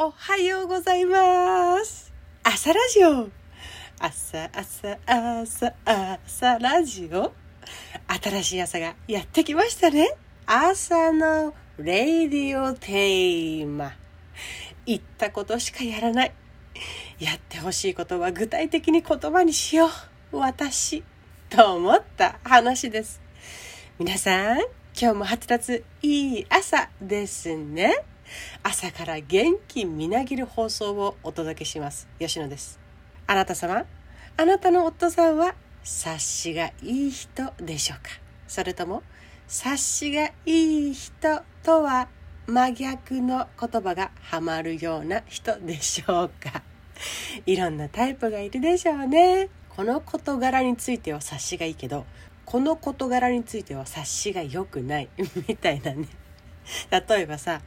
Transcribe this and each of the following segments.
おはようございます。朝ラジオ。朝朝朝朝ラジオ。新しい朝がやってきましたね。朝のレディオテーマ。言ったことしかやらない。やってほしいことは具体的に言葉にしよう。私。と思った話です。皆さん、今日も発達いい朝ですね。朝から元気みなぎる放送をお届けします。吉野です。あなた様、あなたの夫さんは察しがいい人でしょうか？それとも察しがいい人とは真逆の言葉がハマるような人でしょうか？いろんなタイプがいるでしょうね。この事柄については察しがいいけど、この事柄については察しが良くないみたいなね。例えばさ、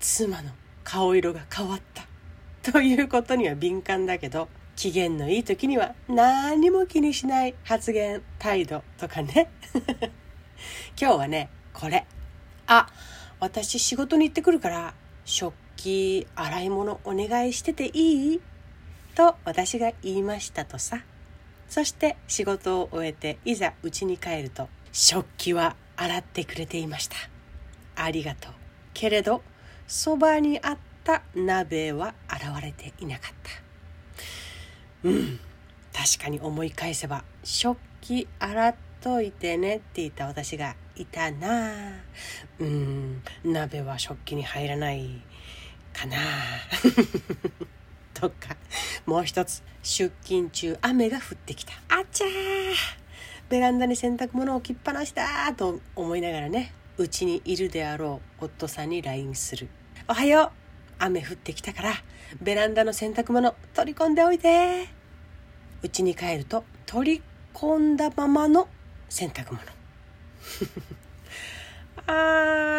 妻の顔色が変わったということには敏感だけど、機嫌のいい時には何も気にしない発言、態度とかね。今日はね、これ。あ、私仕事に行ってくるから、食器、洗い物お願いしてていい？と私が言いましたとさ。そして仕事を終えていざ家に帰ると食器は洗ってくれていました。ありがとう。けれどそばにあった鍋は現れていなかった。うん。確かに思い返せば食器洗っといてねって言った私がいたなうん。鍋は食器に入らないかな とかもう一つ出勤中雨が降ってきたあちゃーベランダに洗濯物を置きっぱなしだと思いながらねうちにいるであろう夫さんに LINE する「おはよう。雨降ってきたからベランダの洗濯物取り込んでおいて」うちに帰ると取り込んだままの洗濯物。あ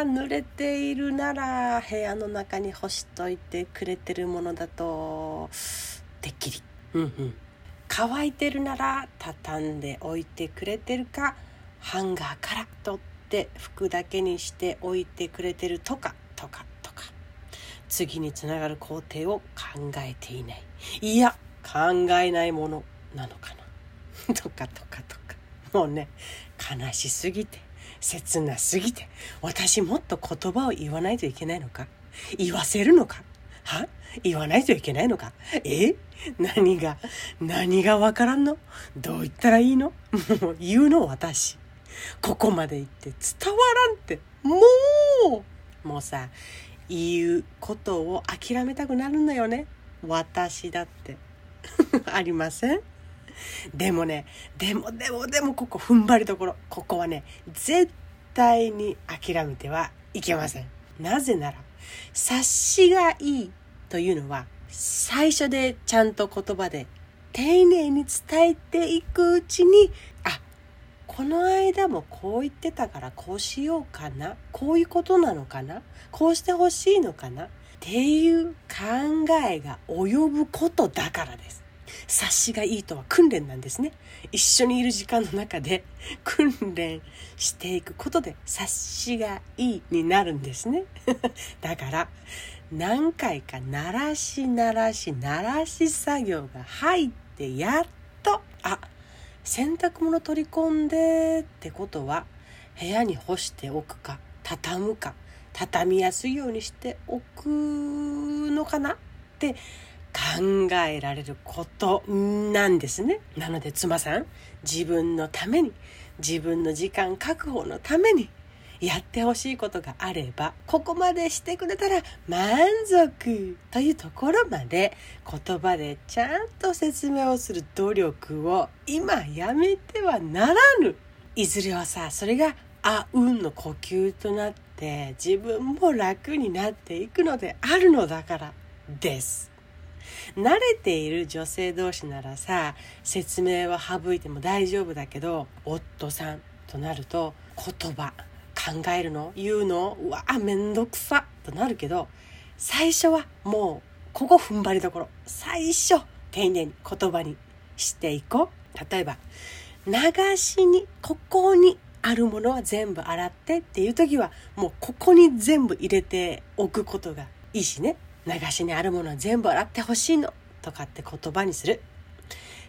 ー濡れているなら部屋の中に干しといてくれてるものだとてっきり。乾いてるなら畳んでおいてくれてるかハンガーから取って服だけにしておいてくれてるとかとか。次につながる工程を考えていない。いや考えないものなのかな。とかとかとか。もうね悲しすぎて切なすぎて私もっと言葉を言わないといけないのか？言わせるのか？は？言わないといけないのか？え？何が何がわからんの？どう言ったらいいの？も う言うの私。ここまで言って伝わらんって。もう！もうさ言うことを諦めたくなるのよね。私だって。ありません？でもねでもでもでもここ踏ん張りどころ。ここはね絶対に諦めてはいけません。なぜなら察しがいいというのは最初でちゃんと言葉で丁寧に伝えていくうちにあこの間もこう言ってたからこうしようかな。こういうことなのかな。こうしてほしいのかな。っていう考えが及ぶことだからです。察しがいいとは訓練なんですね。一緒にいる時間の中で 訓練していくことで察しがいいになるんですね。だから何回か鳴らし鳴らし鳴らし作業が入ってやっと洗濯物取り込んでってことは部屋に干しておくか畳むか畳みやすいようにしておくのかなって考えられることなんですね。なので妻さん自分のために自分の時間確保のためにやってほしいことがあればここまでしてくれたら満足というところまで言葉でちゃんと説明をする努力を今やめてはならぬ。いずれはさそれがあうんの呼吸となって自分も楽になっていくのであるのだからです。慣れている女性同士ならさ説明は省いても大丈夫だけど夫さんとなると言葉。考えるの？言うの？うわめんどくさ。となるけど最初はもうここ踏ん張りどころ。最初丁寧に言葉にしていこう。例えば流しにここにあるものは全部洗ってっていう時はもうここに全部入れておくことがいいしね。流しにあるものは全部洗ってほしいの。とかって言葉にする。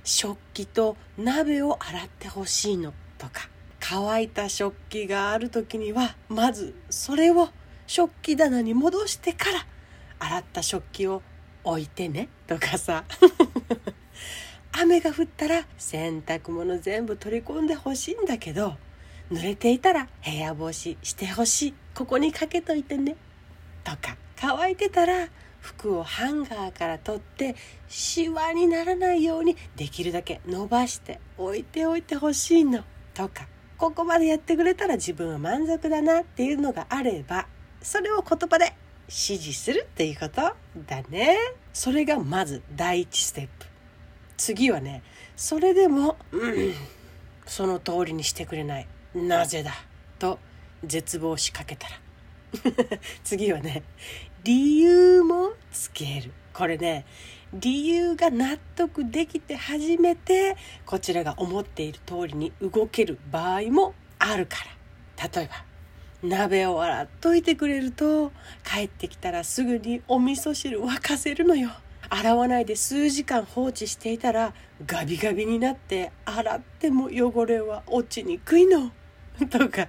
食器と鍋を洗ってほしいの。とか乾いた食器がある時にはまずそれを食器棚に戻してから洗った食器を置いてねとかさ。雨が降ったら洗濯物全部取り込んでほしいんだけど濡れていたら部屋干ししてほしい。ここにかけといてね。とか乾いてたら服をハンガーから取ってシワにならないようにできるだけ伸ばして置いておいてほしいの。とか。ここまでやってくれたら自分は満足だなっていうのがあればそれを言葉で指示するっていうことだね。それがまず第一ステップ。次はねそれでもうんその通りにしてくれない。なぜだと絶望しかけたら。次はね理由もつける。これね理由が納得できて初めてこちらが思っている通りに動ける場合もあるから。例えば鍋を洗っといてくれると帰ってきたらすぐにお味噌汁沸かせるのよ。洗わないで数時間放置していたらガビガビになって洗っても汚れは落ちにくいの。とか。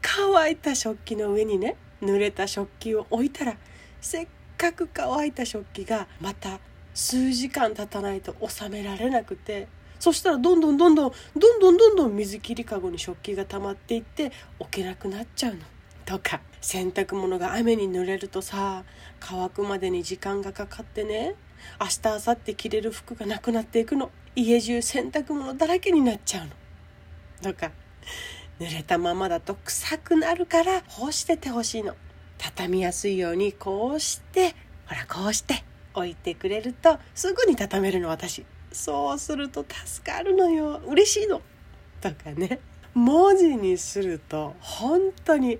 乾いた食器の上にね濡れた食器を置いたらせっかく乾いた食器がまた数時間経たないと収められなくてそしたらどんどんどんどんどんどんどんどん水切りかごに食器が溜まっていって置けなくなっちゃうの。とか洗濯物が雨に濡れるとさ乾くまでに時間がかかってね明日明後日着れる服がなくなっていくの家中洗濯物だらけになっちゃうの。とか濡れたままだと臭くなるから干しててほしいの畳みやすいようにこうしてほらこうして置いてくれるとすぐに畳めるの私。そうすると助かるのよ。嬉しいの。とかね。文字にすると本当に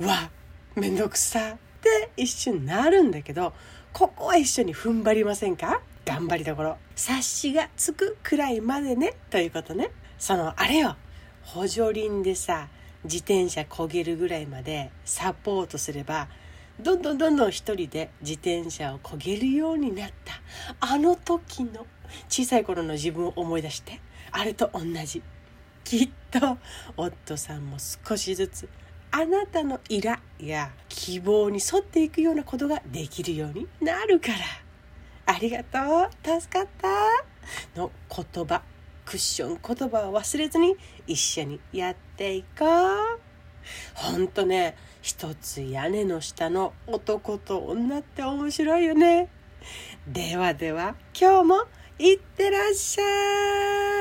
わめんどくさ。って一瞬なるんだけどここは一緒に踏ん張りませんか？頑張りどころ。察しがつくくらいまでね。ということね。そのあれよ。補助輪でさ自転車焦げるぐらいまでサポートすればどんどんどんどん一人で自転車を焦げるようになった。あの時の小さい頃の自分を思い出してあれと同じ。きっと夫さんも少しずつあなたのイラや希望に沿っていくようなことができるようになるから。ありがとう。助かった。の言葉。クッション言葉を忘れずに一緒にやっていこう。ほんとね、一つ屋根の下の男と女って面白いよね。ではでは、今日もいってらっしゃい。